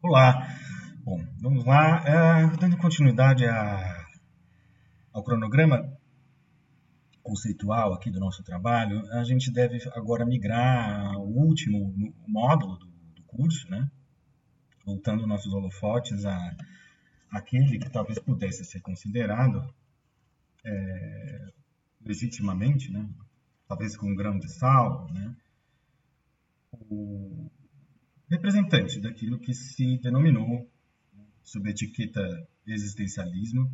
Olá. Bom, vamos lá. É, dando continuidade a, ao cronograma conceitual aqui do nosso trabalho, a gente deve agora migrar ao último módulo do, do curso, né? Voltando nossos holofotes a aquele que talvez pudesse ser considerado é, legitimamente, né? Talvez com um grão de sal, né? O, representante daquilo que se denominou, sob a etiqueta existencialismo,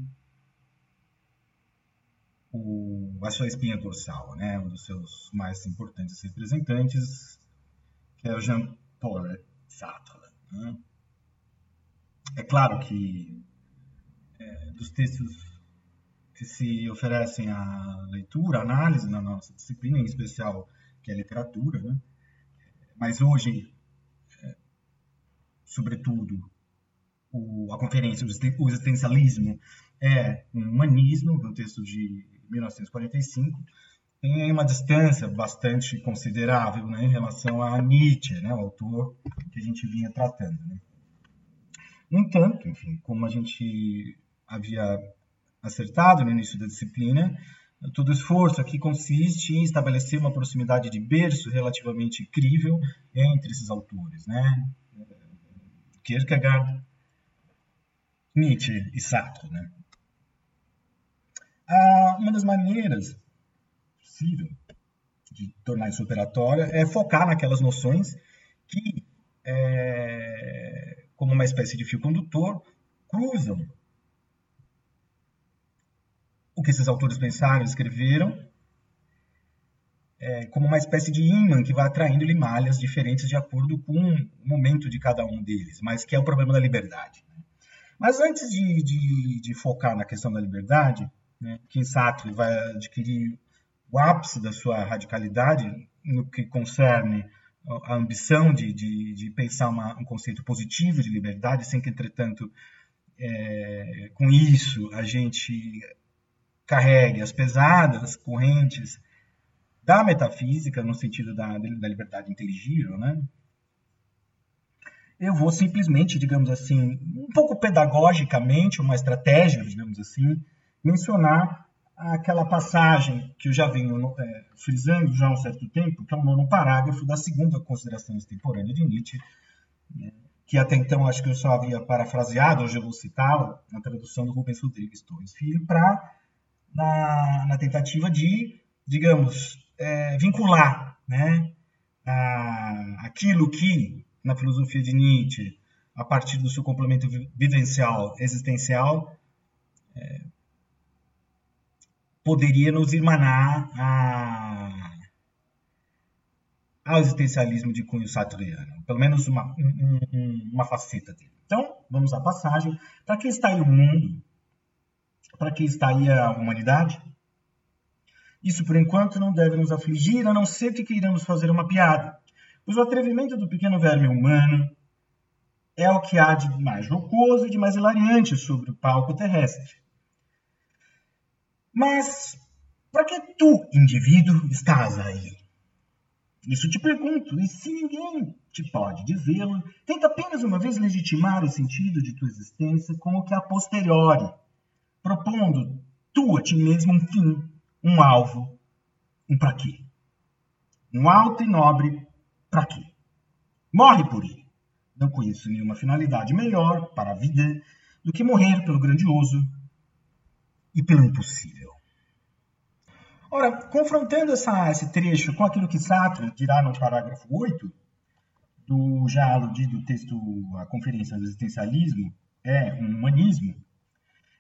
o, a sua espinha dorsal, né? um dos seus mais importantes representantes, que é o Jean-Paul Sartre. Né? É claro que é, dos textos que se oferecem à leitura, à análise na nossa disciplina, em especial que é literatura, né? mas hoje sobretudo, o, a conferência, o existencialismo é um humanismo, um texto de 1945, tem uma distância bastante considerável né, em relação a Nietzsche, né, o autor que a gente vinha tratando. Né. No entanto, enfim, como a gente havia acertado no início da disciplina, todo esforço aqui consiste em estabelecer uma proximidade de berço relativamente crível entre esses autores, né? Kierkegaard, Nietzsche e Sartre. Né? Ah, uma das maneiras possível de tornar isso operatória é focar naquelas noções que, é, como uma espécie de fio condutor, cruzam o que esses autores pensaram e escreveram é, como uma espécie de imã que vai atraindo limalhas diferentes de acordo com o momento de cada um deles, mas que é o problema da liberdade. Né? Mas antes de, de, de, focar na questão da liberdade, né, Kim Sartre vai adquirir o ápice da sua radicalidade no que concerne a ambição de, de, de pensar uma, um conceito positivo de liberdade, sem que, entretanto, é, com isso a gente carregue as pesadas correntes da metafísica, no sentido da, da liberdade inteligível, né? eu vou simplesmente, digamos assim, um pouco pedagogicamente, uma estratégia, digamos assim, mencionar aquela passagem que eu já venho é, frisando já há um certo tempo, que é o nono parágrafo da segunda consideração extemporânea de Nietzsche, né, que até então acho que eu só havia parafraseado, hoje eu vou citá-la, na tradução do Rubens Rodrigues Torres Filho, para, na, na tentativa de, digamos, é, vincular né, a, aquilo que, na filosofia de Nietzsche, a partir do seu complemento vivencial, existencial, é, poderia nos irmanar a, ao existencialismo de cunho sartreano, pelo menos uma, um, uma faceta dele. Então, vamos à passagem. Para que está aí o mundo? Para que está aí a humanidade? Isso, por enquanto, não deve nos afligir, a não ser que queiramos fazer uma piada, pois o atrevimento do pequeno verme humano é o que há de mais jocoso e de mais hilariante sobre o palco terrestre. Mas, para que tu, indivíduo, estás aí? Isso te pergunto, e se ninguém te pode dizê-lo, tenta apenas uma vez legitimar o sentido de tua existência com o que a posteriori, propondo tu a ti mesmo um fim um alvo, um para quê? Um alto e nobre para quê? Morre por ele. Não conheço nenhuma finalidade melhor para a vida do que morrer pelo grandioso e pelo impossível. Ora, confrontando essa, esse trecho com aquilo que Sartre dirá no parágrafo 8 do já aludido texto A Conferência do Existencialismo, é um humanismo,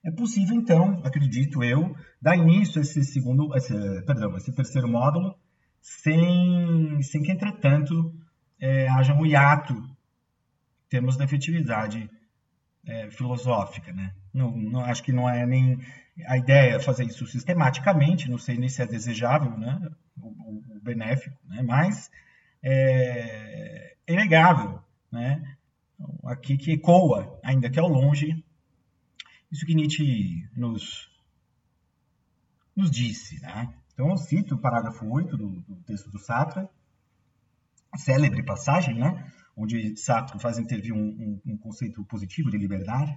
é possível, então, acredito eu, dar início a esse segundo, esse, perdão, esse terceiro módulo, sem, sem que, entretanto, é, haja um hiato em termos da efetividade é, filosófica. Né? Não, não, acho que não é nem a ideia fazer isso sistematicamente, não sei nem se é desejável, né? o, o, o benéfico, né? mas é, é inegável, né? aqui que ecoa, ainda que ao longe, isso que Nietzsche nos, nos disse. Né? Então, eu cito o parágrafo 8 do, do texto do Sartre, célebre passagem, né? onde Sartre faz intervir um, um, um conceito positivo de liberdade.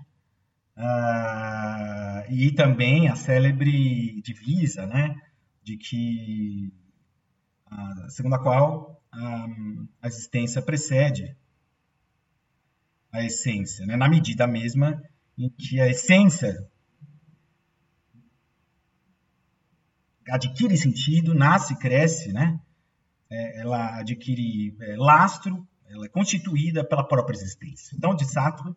Uh, e também a célebre divisa, né, de que, uh, segundo a qual uh, a existência precede a essência, né, na medida mesma em que a essência adquire sentido, nasce, cresce, né, é, ela adquire é, lastro, ela é constituída pela própria existência. Então, de Sartre,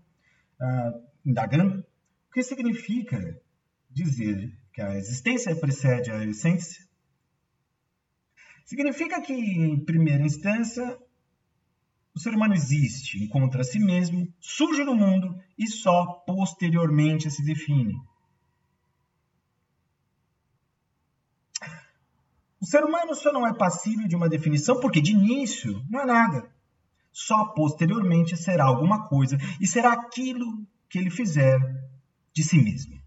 indagando, o que significa dizer que a existência precede a essência? Significa que, em primeira instância, o ser humano existe, encontra a si mesmo, surge no mundo e só posteriormente se define. O ser humano só não é passível de uma definição porque, de início, não é nada. Só posteriormente será alguma coisa e será aquilo que ele fizer de si mesmo.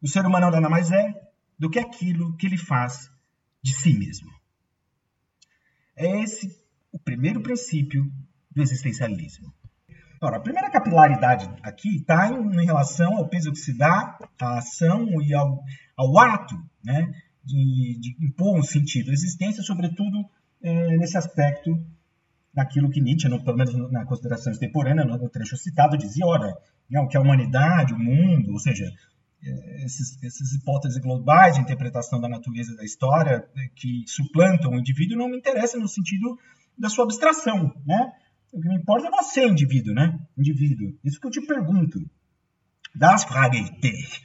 O ser humano nada mais é do que aquilo que ele faz de si mesmo. É esse o primeiro princípio do existencialismo. Ora, a primeira capilaridade aqui está em, em, relação ao peso que se dá à ação e ao, ao ato né, de, de, impor um sentido à existência, sobretudo é, nesse aspecto daquilo que Nietzsche, no, pelo menos na consideração extemporânea, no, no trecho citado, dizia, ora, não, que a humanidade, o mundo, ou seja, é, esses, essas hipóteses globais de interpretação da natureza da história é, que suplantam o indivíduo não me interessam no sentido da sua abstração, né? O que me importa é você, indivíduo, né? Indivíduo. Isso que eu te pergunto. Das Frage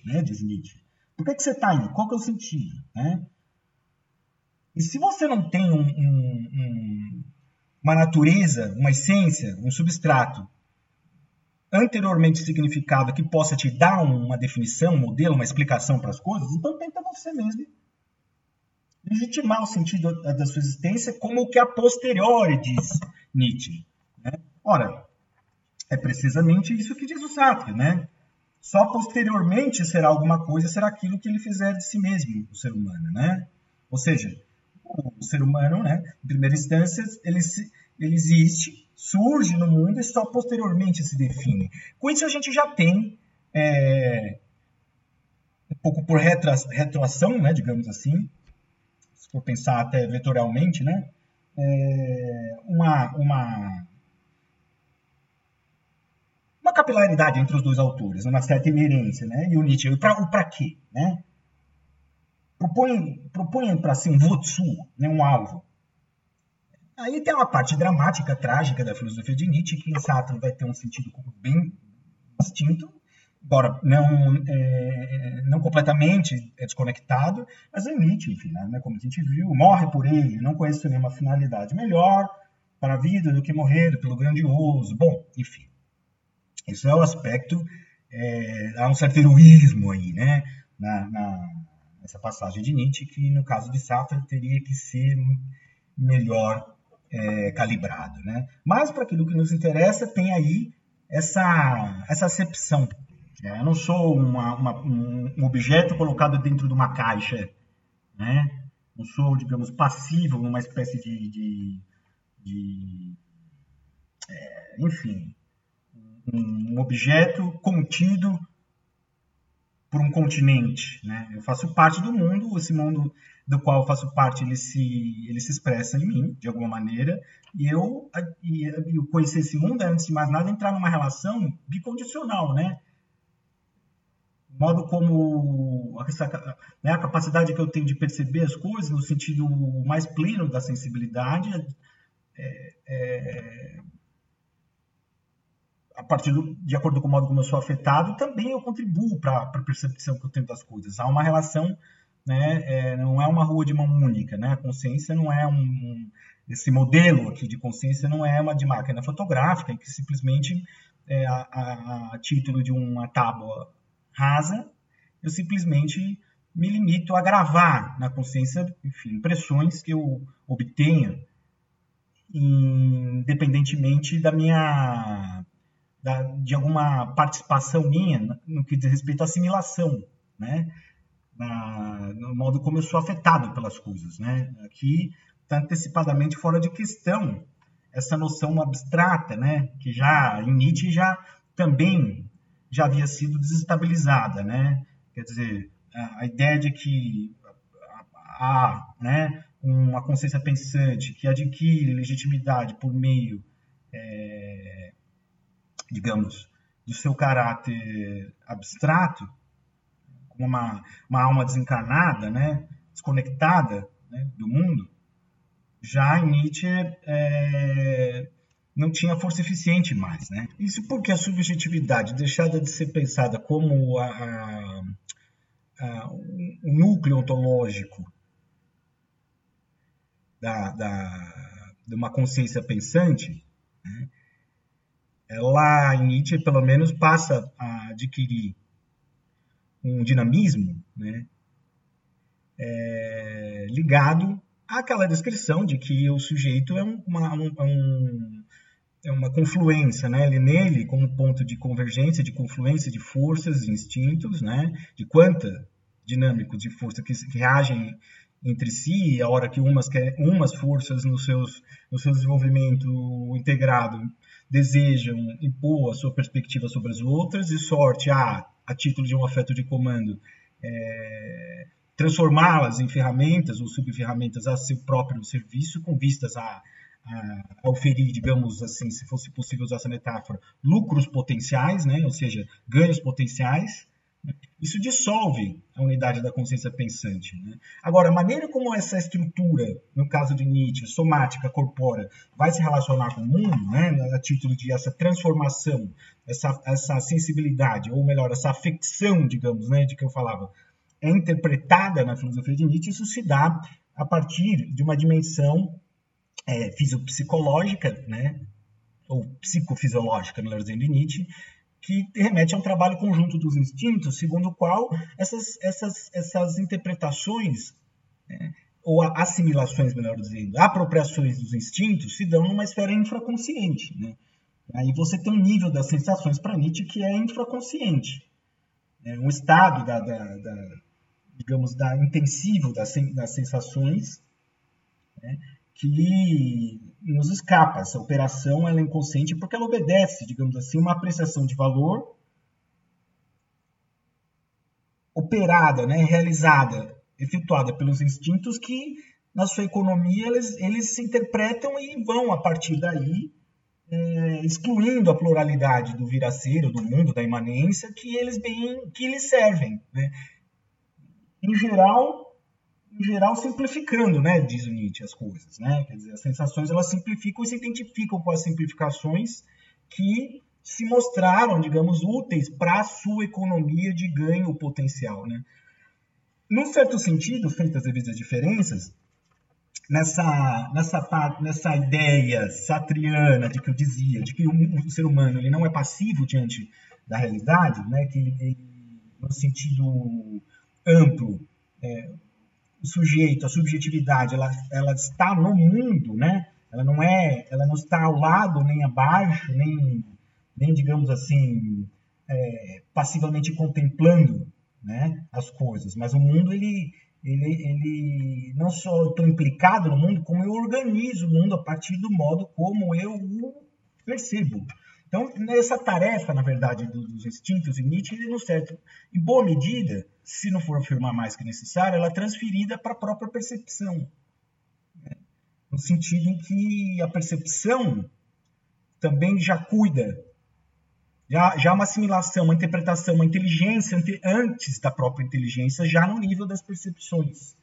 né? Diz Nietzsche. Por que, que você está aí? Qual que é o sentido, né? E se você não tem um, um, um, uma natureza, uma essência, um substrato anteriormente significado que possa te dar uma definição, um modelo, uma explicação para as coisas, então tenta você mesmo legitimar o sentido da sua existência como o que a posteriori diz Nietzsche. Né? Ora, é precisamente isso que diz o Sartre, né? Só posteriormente será alguma coisa, será aquilo que ele fizer de si mesmo, o ser humano, né? Ou seja, o ser humano, né, em primeira instância, ele, se, ele existe surge no mundo e só posteriormente se define. Com isso a gente já tem é, um pouco por retro, retroação, né, digamos assim, for pensar até vetorialmente, né, é, uma, uma, uma capilaridade entre os dois autores, uma certa inerência, né, e o Nietzsche, o para quê, né? Propõe, propõe para si um votsu, né, um alvo, Aí tem uma parte dramática, trágica da filosofia de Nietzsche, que em Sartre vai ter um sentido bem distinto, embora não, é, não completamente desconectado, mas é Nietzsche, enfim, né, como a gente viu, morre por ele, não conhece nenhuma finalidade melhor para a vida do que morrer pelo grandioso. Bom, enfim, isso é o aspecto, é, há um certo heroísmo aí, né, na, na, nessa passagem de Nietzsche, que no caso de Sartre teria que ser melhor é, calibrado. Né? Mas para aquilo que nos interessa, tem aí essa, essa acepção. É, eu não sou uma, uma, um objeto colocado dentro de uma caixa. Né? Não sou, digamos, passivo numa espécie de. de, de é, enfim, um objeto contido por um continente. Né? Eu faço parte do mundo, esse mundo do qual eu faço parte, ele se, ele se expressa em mim, de alguma maneira, e eu, e, e conhecer esse mundo é, antes de mais nada, entrar numa relação bicondicional, né? Modo como essa, né, a capacidade que eu tenho de perceber as coisas no sentido mais pleno da sensibilidade é, é, a partir do, de acordo com o modo como eu sou afetado, também eu contribuo para a percepção que eu tenho das coisas. Há uma relação né, é, não é uma rua de mão única, né? A consciência não é um, esse modelo aqui de consciência não é uma de máquina fotográfica que simplesmente é, a, a, a, título de uma tábua rasa eu simplesmente me limito a gravar na consciência enfim, impressões que eu obtenho independentemente da minha da, de alguma participação minha no que diz respeito à assimilação, né? na, no modo como eu sou afetado pelas coisas, né? Aqui está antecipadamente fora de questão essa noção abstrata, né, que já em Nietzsche já também já havia sido desestabilizada, né? Quer dizer, a, ideia de que há, né, uma consciência pensante que adquire legitimidade por meio, é, digamos, do seu caráter abstrato, como uma, uma alma desencarnada, né, desconectada né, do mundo, já Nietzsche é, não tinha força eficiente mais. Né? Isso porque a subjetividade, deixada de ser pensada como a, a, a, o núcleo ontológico da, da, de uma consciência pensante, né? ela, em Nietzsche, pelo menos, passa a adquirir um dinamismo né? É, ligado àquela descrição de que o sujeito é uma, um, um, é uma confluência, né? Ele nele como ponto de convergência, de confluência de forças, de instintos, né? De quanta dinâmico de força que, que reagem entre si, a hora que umas, quer, umas forças no, seus, no seu desenvolvimento integrado desejam impor a sua perspectiva sobre as outras, e sorte, a, a título de um afeto de comando, é, transformá-las em ferramentas ou subferramentas a seu próprio serviço, com vistas a, a, a, oferir, digamos assim, se fosse possível usar essa metáfora, lucros potenciais, né? ou seja, ganhos potenciais, isso dissolve a unidade da consciência pensante. Né? Agora, a maneira como essa estrutura, no caso de Nietzsche, somática, corpórea, vai se relacionar com o mundo, né, a título de essa transformação, essa, essa sensibilidade, ou melhor, essa afecção, digamos, né, de que eu falava, é interpretada na filosofia de Nietzsche, isso se dá a partir de uma dimensão é, fisiopsicológica, né, ou psicofisiológica, melhor dizendo, de Nietzsche, que remete a um trabalho conjunto dos instintos, segundo o qual essas, essas, essas interpretações, né, ou assimilações, melhor dizendo, apropriações dos instintos, se dão numa esfera infraconsciente. Né? Aí você tem um nível das sensações para Nietzsche que é infraconsciente. É um estado da, da, da digamos, da intensivo das, das sensações, né? Que nos escapa. Essa operação ela é inconsciente porque ela obedece, digamos assim, uma apreciação de valor operada, né, realizada, efetuada pelos instintos que, na sua economia, eles, eles se interpretam e vão, a partir daí, é, excluindo a pluralidade do viraceiro, do mundo, da imanência, que eles bem, que eles servem. Né? Em geral, em geral, simplificando, né, diz o Nietzsche, as coisas, né? Quer dizer, as sensações, elas simplificam e se identificam com as simplificações que se mostraram, digamos, úteis para a sua economia de ganho potencial, né? Num certo sentido, feitas as devidas diferenças, nessa, nessa, nessa ideia satriana de que eu dizia, de que o, o ser humano ele não é passivo diante da realidade, né? Que ele, no sentido amplo, é, o sujeito, a subjetividade, ela, ela está no mundo, né? Ela não é, ela não está ao lado nem abaixo, nem, nem digamos assim, é, passivamente contemplando, né, as coisas. Mas o mundo ele, ele, ele não só estou implicado no mundo, como eu organizo o mundo a partir do modo como eu o percebo. Então, nessa tarefa, na verdade, dos instintos, e Nietzsche, ele não certo, em boa medida, se não for afirmar mais que necessário, ela é transferida para a própria percepção. Né? No sentido em que a percepção também já cuida, já, já uma assimilação, uma interpretação, uma inteligência antes da própria inteligência, já no nível das percepções.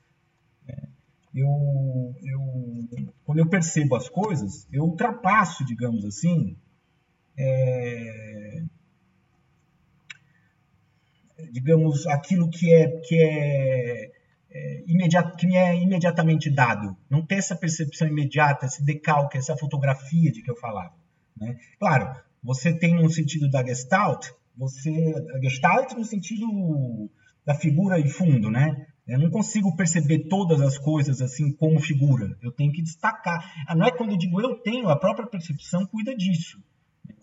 Né? Eu, eu, quando eu percebo as coisas, eu ultrapasso, digamos assim, é, digamos, aquilo que é, que é, é imediato, que me é imediatamente dado. Não ter essa percepção imediata, esse decalque, essa fotografia de que eu falava. Né? Claro, você tem um sentido da Gestalt, você a Gestalt no sentido da figura e fundo, né? Eu não consigo perceber todas as coisas assim como figura. Eu tenho que destacar. Ah, não é quando eu digo eu tenho, a própria percepção cuida disso.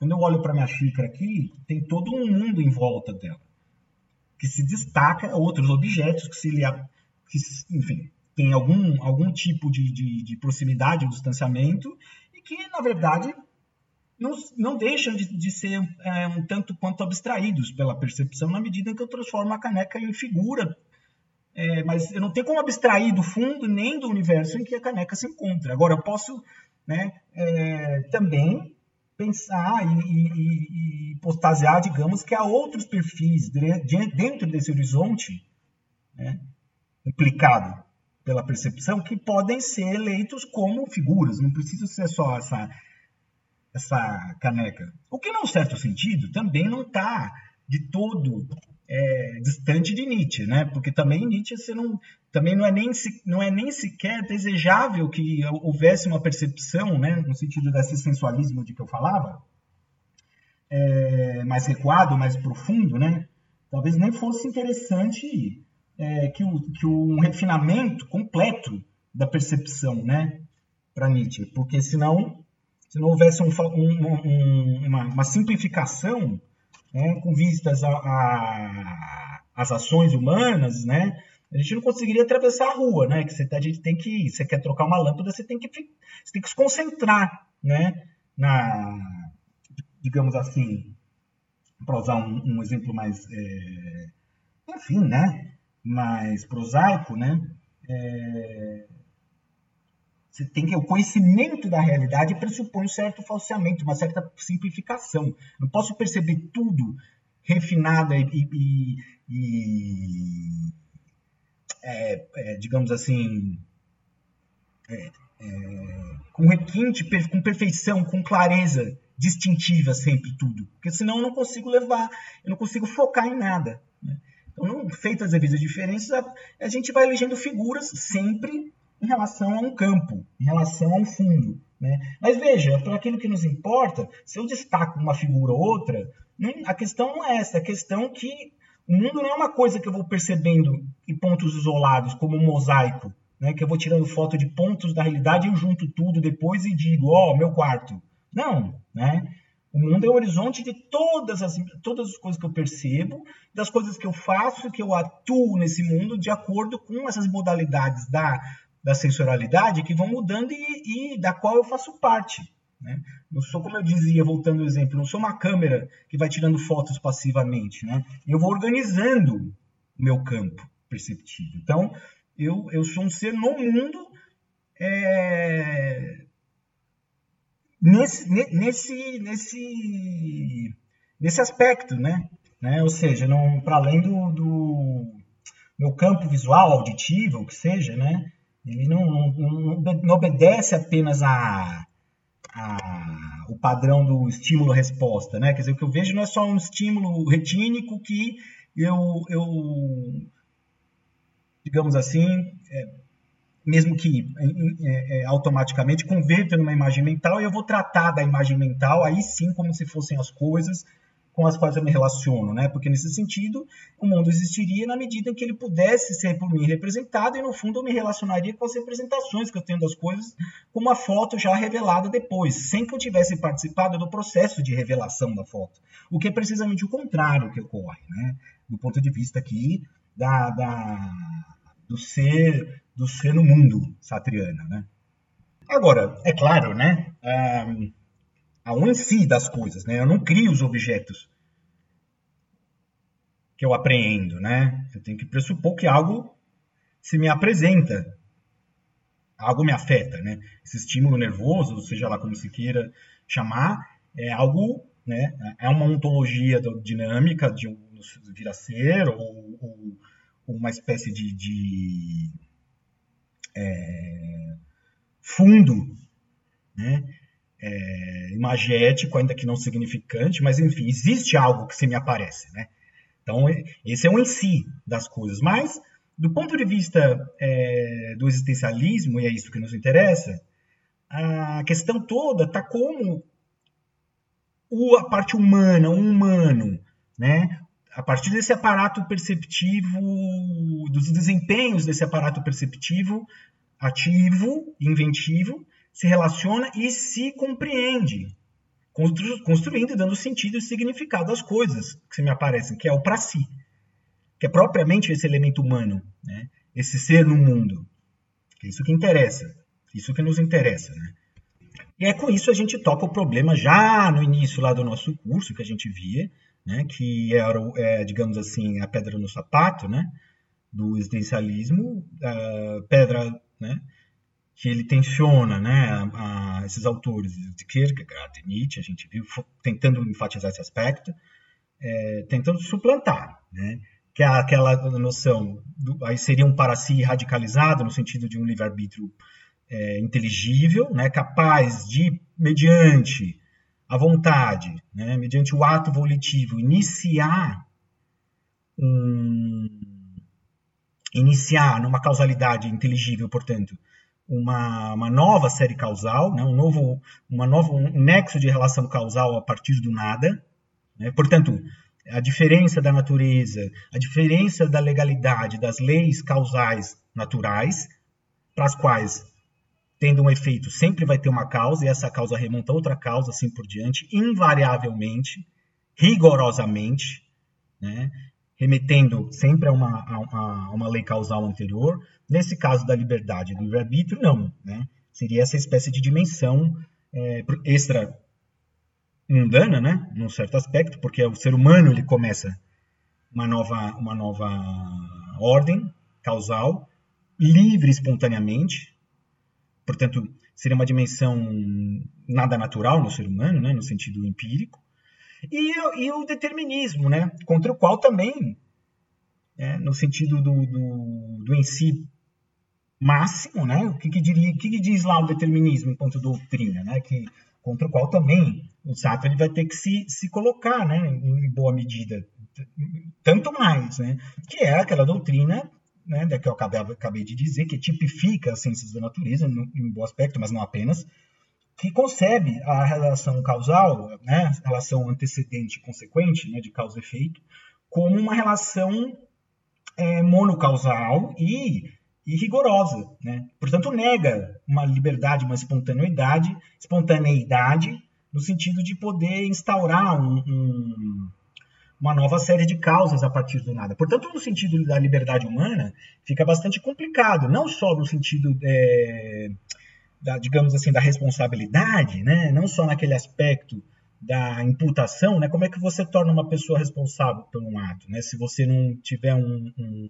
Quando eu olho para minha xícara aqui, tem todo um mundo em volta dela, que se destaca outros objetos que se lhe, que, enfim, tem algum, algum tipo de, de, de proximidade, um distanciamento, e que, na verdade, não, não deixam de, de ser é, um tanto quanto abstraídos pela percepção na medida em que eu transformo a caneca em figura. É, mas eu não tenho como abstrair do fundo nem do universo em que a caneca se encontra. Agora, eu posso né, é, também pensar e, e, e, postasear, digamos, que há outros perfis dentro desse horizonte né, implicado pela percepção que podem ser eleitos como figuras, não precisa ser só essa essa caneca. O que, num certo sentido, também não está de todo é, distante de Nietzsche, né? Porque também Nietzsche você não, também não é, nem, não é nem sequer desejável que houvesse uma percepção, né? No sentido desse sensualismo de que eu falava, é, mais recuado, mais profundo, né? Talvez nem fosse interessante é, que, o, que um refinamento completo da percepção, né? Para Nietzsche, porque senão se não houvesse um, um, uma, uma, simplificação né, com vistas às ações humanas, né, a gente não conseguiria atravessar a rua, né? Que você, a gente tem que, você quer trocar uma lâmpada, você tem que, você tem que se concentrar, né? Na, digamos assim, para usar um, um, exemplo mais, é, enfim, né? Mais prosaico, né? É, você tem que o conhecimento da realidade pressupõe um certo falseamento, uma certa simplificação. Não posso perceber tudo refinado e, e, e é, é, digamos assim, é, é com requinte, com perfeição, com clareza distintiva sempre tudo, porque senão eu não consigo levar, eu não consigo focar em nada. Né? Então, feitas as devidas diferenças, a, a gente vai elegendo figuras sempre em relação a um campo, em relação a um fundo. Né? Mas veja, para aquilo que nos importa, se eu destaco uma figura ou outra, a questão não é essa, a questão é que o mundo não é uma coisa que eu vou percebendo em pontos isolados, como um mosaico, né? que eu vou tirando foto de pontos da realidade eu junto tudo depois e digo, ó, oh, meu quarto. Não, né? O mundo é o horizonte de todas as, todas as coisas que eu percebo, das coisas que eu faço, que eu atuo nesse mundo de acordo com essas modalidades da da sensorialidade que vão mudando e, e da qual eu faço parte. Né? Não sou, como eu dizia, voltando ao exemplo, não sou uma câmera que vai tirando fotos passivamente. Né? Eu vou organizando o meu campo perceptivo. Então, eu, eu sou um ser no mundo é, nesse, nesse, nesse, nesse aspecto, né? né? Ou seja, para além do, do meu campo visual, auditivo, o que seja, né? Ele não, não, não obedece apenas a, a, o padrão do estímulo-resposta, né? Quer dizer, o que eu vejo não é só um estímulo retínico que eu, eu digamos assim, é, mesmo que é, é, automaticamente converta numa imagem mental, e eu vou tratar da imagem mental aí sim como se fossem as coisas com as quais eu me relaciono, né? Porque nesse sentido, o mundo existiria na medida em que ele pudesse ser por mim representado e no fundo eu me relacionaria com as representações que eu tenho das coisas, com uma foto já revelada depois, sem que eu tivesse participado do processo de revelação da foto. O que é precisamente o contrário que ocorre, né? Do ponto de vista aqui da, da do ser do ser no mundo satriana, né? Agora, é claro, né? Um, a um em si das coisas, né? Eu não crio os objetos que eu apreendo, né? Eu tenho que pressupor que algo se me apresenta, algo me afeta, né? Esse estímulo nervoso, seja lá como se queira chamar, é algo, né? É uma ontologia dinâmica de um vir a ser ou, ou, uma espécie de, de é, fundo, né? É, imagético, ainda que não significante, mas enfim, existe algo que se me aparece, né? Então, esse é o em si das coisas. Mas, do ponto de vista é, do existencialismo, e é isso que nos interessa, a questão toda está como o, a parte humana, o humano, né? A partir desse aparato perceptivo, dos desempenhos desse aparato perceptivo ativo, inventivo, se relaciona e se compreende, construindo e dando sentido e significado às coisas que se me aparecem, que é o para si, que é propriamente esse elemento humano, né? esse ser no mundo. É isso que interessa, isso que nos interessa. Né? E é com isso a gente toca o problema já no início lá do nosso curso, que a gente via, né, que era, é, digamos assim, a pedra no sapato, né, do existencialismo, a pedra, né, que ele tensiona, né, a, a, esses autores de Kierkegaard, de Nietzsche, a gente viu tentando enfatizar esse aspecto, é, tentando suplantar, né, que é aquela noção, do, aí seria um para si radicalizado, no sentido de um livre-arbítrio é, inteligível, né, capaz de, mediante a vontade, né, mediante o ato volitivo, iniciar um, iniciar numa causalidade inteligível, portanto, uma, uma nova série causal, né, um novo, uma nova, um nexo de relação causal a partir do nada. Né, portanto, a diferença da natureza, a diferença da legalidade das leis causais naturais, para as quais tendo um efeito, sempre vai ter uma causa, e essa causa remonta a outra causa, assim por diante, invariavelmente, rigorosamente, né? Remetendo sempre a uma, a, uma, lei causal anterior. Nesse caso da liberdade do livre-arbítrio, não. Né? Seria essa espécie de dimensão é, extra mundana, né? num certo aspecto, porque o ser humano ele começa uma nova, uma nova ordem causal, livre espontaneamente, portanto, seria uma dimensão nada natural no ser humano, né, no sentido empírico, e, e o determinismo, né, contra o qual também, é, no sentido do, do, do, em si máximo, né, o que, que, diria, que, que diz lá o determinismo enquanto doutrina, né, que, contra o qual também o Sartre ele vai ter que se, se colocar, né, em boa medida, tanto mais, né, que é aquela doutrina né, que eu acabei, acabei de dizer, que tipifica as ciências da natureza, no, em bom aspecto, mas não apenas, que concebe a relação causal, né, relação antecedente e consequente, né, de causa e efeito, como uma relação é, monocausal e, e rigorosa. Né? Portanto, nega uma liberdade, uma espontaneidade, espontaneidade no sentido de poder instaurar um, um uma nova série de causas a partir do nada. Portanto, no sentido da liberdade humana, fica bastante complicado, não só no sentido, é, da, digamos assim, da responsabilidade, né? não só naquele aspecto da imputação, né? como é que você torna uma pessoa responsável por um ato, né? se você não tiver um, um,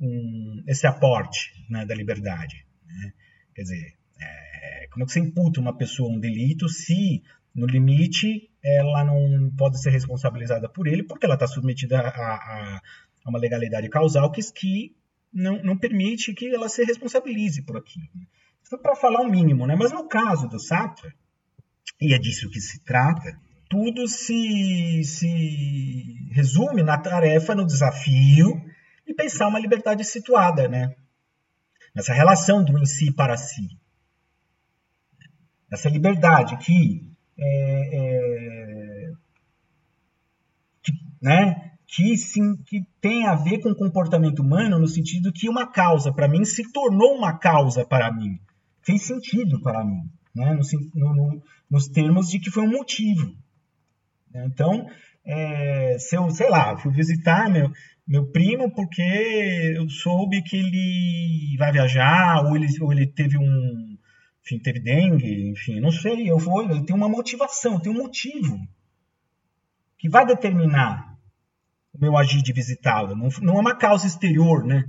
um esse aporte né, da liberdade. Né? Quer dizer, é, como é que você imputa uma pessoa um delito se no limite, ela não pode ser responsabilizada por ele, porque ela está submetida a, a, a, uma legalidade causal que, que não, não, permite que ela se responsabilize por aquilo. Isso para falar o mínimo, né? Mas no caso do Sartre, e é disso que se trata, tudo se, se resume na tarefa, no desafio de pensar uma liberdade situada, né? Nessa relação do em si para si. Essa liberdade que é, é, que, né, que, sim, que tem a ver com o comportamento humano no sentido que uma causa para mim se tornou uma causa para mim, fez sentido para mim, né, no, no, nos termos de que foi um motivo. Então, é, se eu, sei lá, fui visitar meu, meu primo porque eu soube que ele vai viajar ou ele, ou ele teve um, enfim, teve dengue, enfim, não sei, eu vou, eu tenho uma motivação, eu tenho um motivo que vai determinar o meu agir de visitá-lo. Não, não é uma causa exterior, né?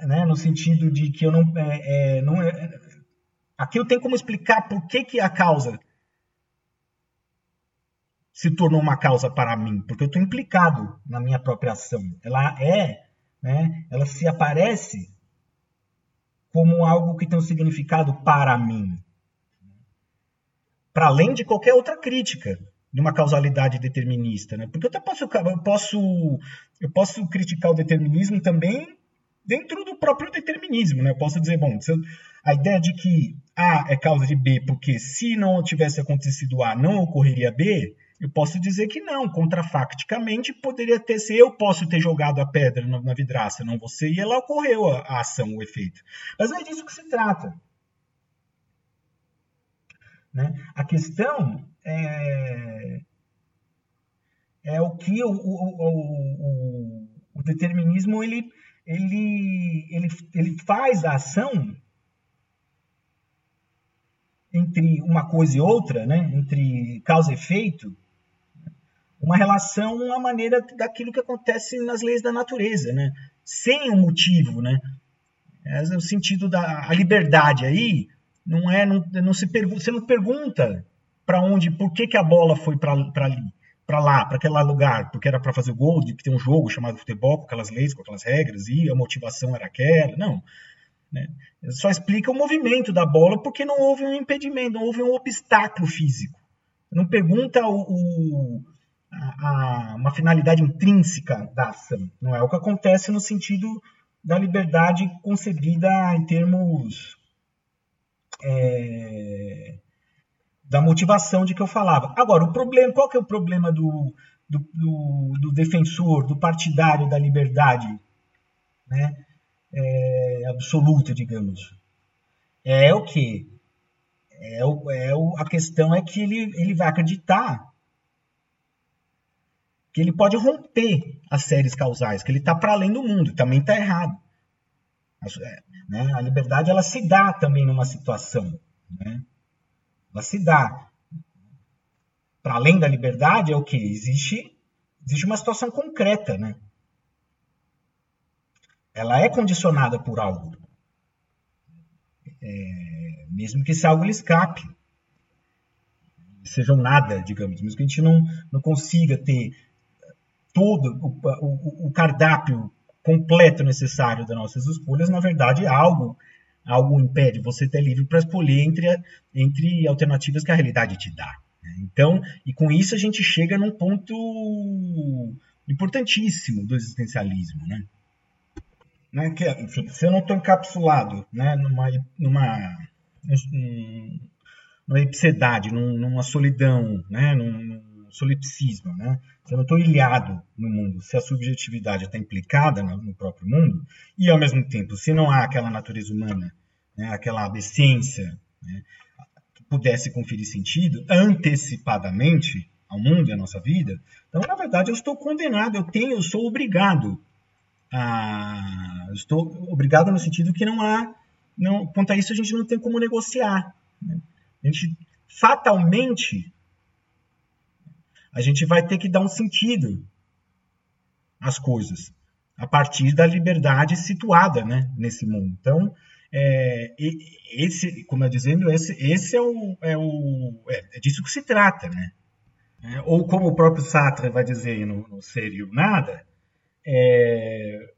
Né? No sentido de que eu não, é, é, não é, aqui eu tenho como explicar por que que a causa se tornou uma causa para mim, porque eu estou implicado na minha própria ação. Ela é, né? Ela se aparece como algo que tem um significado para mim. Para além de qualquer outra crítica de uma causalidade determinista. Né? Porque eu, posso, eu, posso, eu posso criticar o determinismo também dentro do próprio determinismo. Né? Eu posso dizer, bom, a ideia de que A é causa de B, porque se não tivesse acontecido A, não ocorreria B, eu posso dizer que não, contrafacticamente poderia ter se eu posso ter jogado a pedra na vidraça, não você, e ela ocorreu a, a ação, o efeito. Mas não é disso que se trata. Né? A questão é, é o que o, o, o, o determinismo ele, ele, ele, ele faz a ação entre uma coisa e outra, né? entre causa e efeito, uma relação, uma maneira daquilo que acontece nas leis da natureza, né? sem um motivo. Né? É o sentido da a liberdade aí não é não, não se você não pergunta para onde, por que, que a bola foi para ali, para lá, para aquele lugar, porque era para fazer o gol, de que tem um jogo chamado futebol com aquelas leis, com aquelas regras e a motivação era aquela, não. Né? Só explica o movimento da bola porque não houve um impedimento, não houve um obstáculo físico. Não pergunta o, o a, a, uma finalidade intrínseca da ação. Não é o que acontece no sentido da liberdade concebida em termos é, da motivação de que eu falava. Agora, o problema, qual que é o problema do, do, do, do defensor, do partidário da liberdade? Né? é, absoluta, digamos. É o que? É, o, é o, a questão é que ele, ele vai acreditar que ele pode romper as séries causais, que ele está para além do mundo, também está errado. A, é, né, a liberdade ela se dá também numa situação. Né? Ela se dá. Para além da liberdade é o que? Existe, existe uma situação concreta, né? ela é condicionada por algo. É, mesmo que esse algo lhe escape. Seja um nada, digamos. Mesmo que a gente não, não consiga ter todo o, o, o cardápio completo necessário das nossas escolhas, na verdade, algo algo impede você ter livre para escolher entre, entre alternativas que a realidade te dá. Né? Então, e com isso a gente chega num ponto importantíssimo do existencialismo, né? né, que, enfim, se eu não estou encapsulado né, numa, numa, numa ipsedade, numa solidão, né, num, solipsismo, né? Se eu não estou ilhado no mundo, se a subjetividade está implicada no próprio mundo, e ao mesmo tempo, se não há aquela natureza humana, né, aquela essência né, que pudesse conferir sentido antecipadamente ao mundo e à nossa vida, então, na verdade, eu estou condenado, eu tenho, eu sou obrigado a. Estou obrigado no sentido que não há. Não, quanto a isso, a gente não tem como negociar. Né? A gente, fatalmente, a gente vai ter que dar um sentido às coisas a partir da liberdade situada né, nesse mundo. Então, é, esse, como eu dizendo, esse, esse é o, é o é, é disso que se trata, né? É, ou como o próprio Sartre vai dizer no, no Ser e o Nada, é,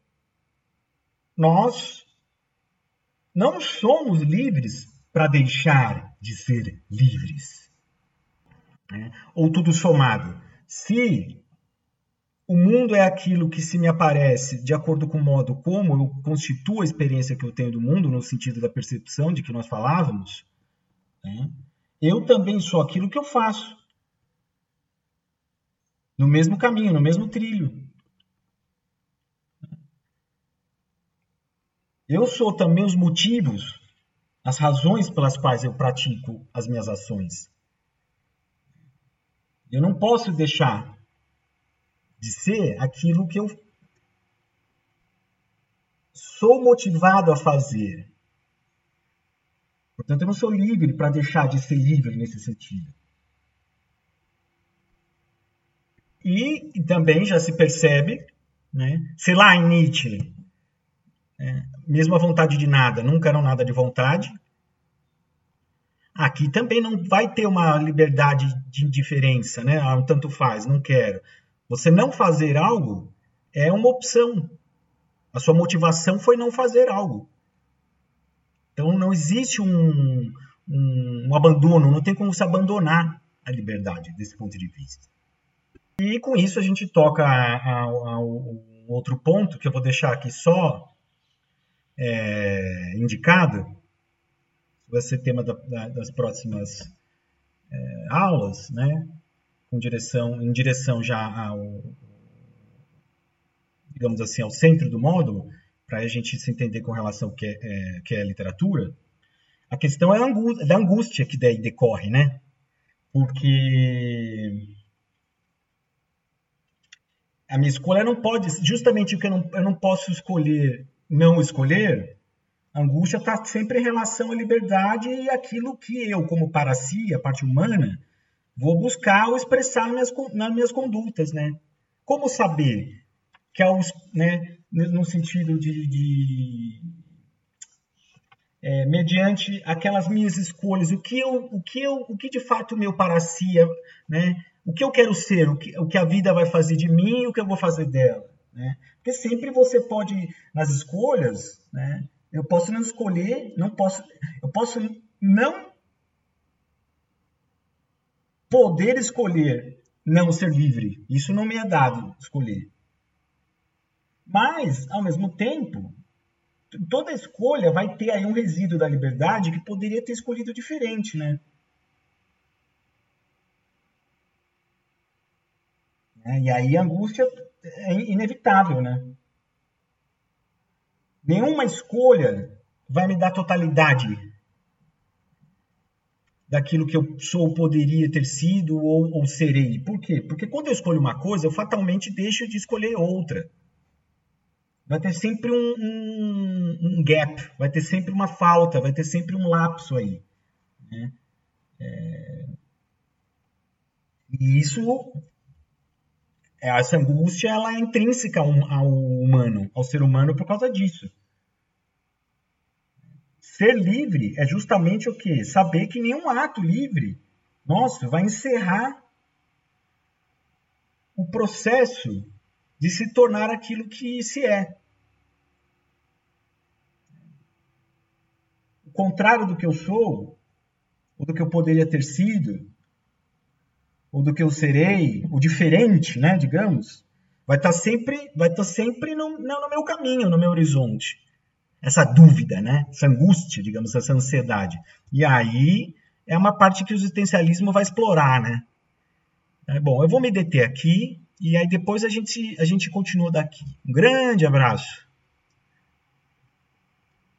nós não somos livres para deixar de ser livres. Né? Ou tudo somado. Se o mundo é aquilo que se me aparece de acordo com o modo como eu constituo a experiência que eu tenho do mundo, no sentido da percepção de que nós falávamos, né? eu também sou aquilo que eu faço. No mesmo caminho, no mesmo trilho. Eu sou também os motivos, as razões pelas quais eu pratico as minhas ações. Eu não posso deixar de ser aquilo que eu sou motivado a fazer. Portanto, eu não sou livre para deixar de ser livre nesse sentido. E também já se percebe, né? sei lá, em Nietzsche, é, mesmo a vontade de nada, nunca eram nada de vontade. Aqui também não vai ter uma liberdade de indiferença, né? Ah, um tanto faz, não quero. Você não fazer algo é uma opção. A sua motivação foi não fazer algo. Então não existe um, um, um abandono, não tem como se abandonar a liberdade desse ponto de vista. E com isso a gente toca ao outro ponto que eu vou deixar aqui só é, indicado, vai ser tema da, da, das próximas é, aulas, né? Com direção, em direção já ao, digamos assim, ao centro do módulo, para a gente se entender com relação ao que é, é, que é a literatura. A questão é a angústia, da angústia que daí decorre, né? Porque a minha escolha não pode, justamente porque eu não, eu não posso escolher não escolher, angústia está sempre em relação à liberdade e aquilo que eu, como para si, a parte humana, vou buscar ou expressar nas minhas, nas minhas condutas, né? Como saber que é né, no sentido de, de é, mediante aquelas minhas escolhas, o que eu, o que eu, o que de fato meu para si, né? O que eu quero ser, o que, o que a vida vai fazer de mim e o que eu vou fazer dela, né? Porque sempre você pode nas escolhas, né? Eu posso não escolher, não posso, eu posso não poder escolher não ser livre. Isso não me é dado escolher. Mas, ao mesmo tempo, toda escolha vai ter aí um resíduo da liberdade que poderia ter escolhido diferente, né? É, e aí a angústia é inevitável, né? Nenhuma escolha vai me dar totalidade daquilo que eu sou, poderia ter sido ou, ou, serei. Por quê? Porque quando eu escolho uma coisa, eu fatalmente deixo de escolher outra. Vai ter sempre um, um, um gap, vai ter sempre uma falta, vai ter sempre um lapso aí. Né? É... E isso essa angústia ela é intrínseca ao, ao humano, ao ser humano por causa disso. Ser livre é justamente o quê? Saber que nenhum ato livre nosso vai encerrar o processo de se tornar aquilo que se é. O contrário do que eu sou, ou do que eu poderia ter sido, ou do que eu serei, o diferente, né, digamos, vai estar tá sempre, vai estar tá sempre no, no meu caminho, no meu horizonte. Essa dúvida, né, essa angústia, digamos, essa ansiedade. E aí é uma parte que o existencialismo vai explorar, né? É, bom, eu vou me deter aqui e aí depois a gente, a gente continua daqui. Um grande abraço.